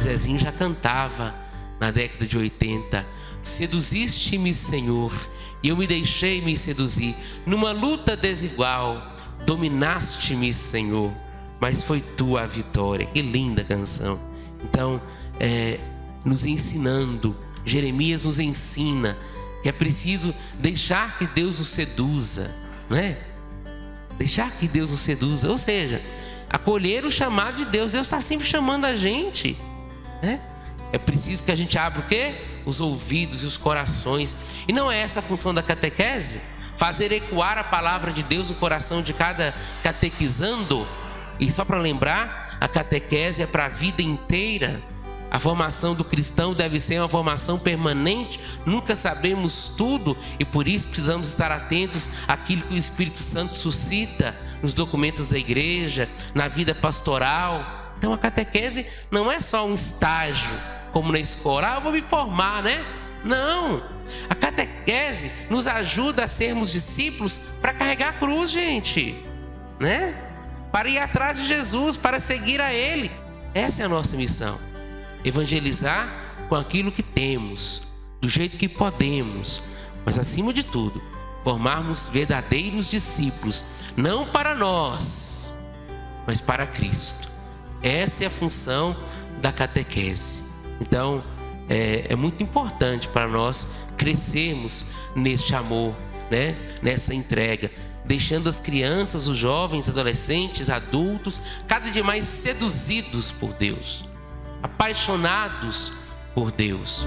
Zezinho já cantava na década de 80. Seduziste-me, Senhor, e eu me deixei me seduzir. Numa luta desigual, dominaste-me, Senhor, mas foi tua a vitória. Que linda canção. Então, é, nos ensinando, Jeremias nos ensina que é preciso deixar que Deus o seduza, né? Deixar que Deus o seduza, ou seja, acolher o chamado de Deus. Deus está sempre chamando a gente, né? É preciso que a gente abra o quê? Os ouvidos e os corações. E não é essa a função da catequese? Fazer ecoar a palavra de Deus no coração de cada catequizando. E só para lembrar, a catequese é para a vida inteira. A formação do cristão deve ser uma formação permanente, nunca sabemos tudo e por isso precisamos estar atentos àquilo que o Espírito Santo suscita nos documentos da igreja, na vida pastoral. Então a catequese não é só um estágio, como na escola, ah, eu vou me formar, né? Não. A catequese nos ajuda a sermos discípulos para carregar a cruz, gente, né? Para ir atrás de Jesus, para seguir a Ele. Essa é a nossa missão evangelizar com aquilo que temos, do jeito que podemos, mas acima de tudo, formarmos verdadeiros discípulos, não para nós, mas para Cristo. Essa é a função da catequese. Então, é, é muito importante para nós crescermos neste amor, né? nessa entrega, deixando as crianças, os jovens, adolescentes, adultos, cada dia mais seduzidos por Deus apaixonados por Deus.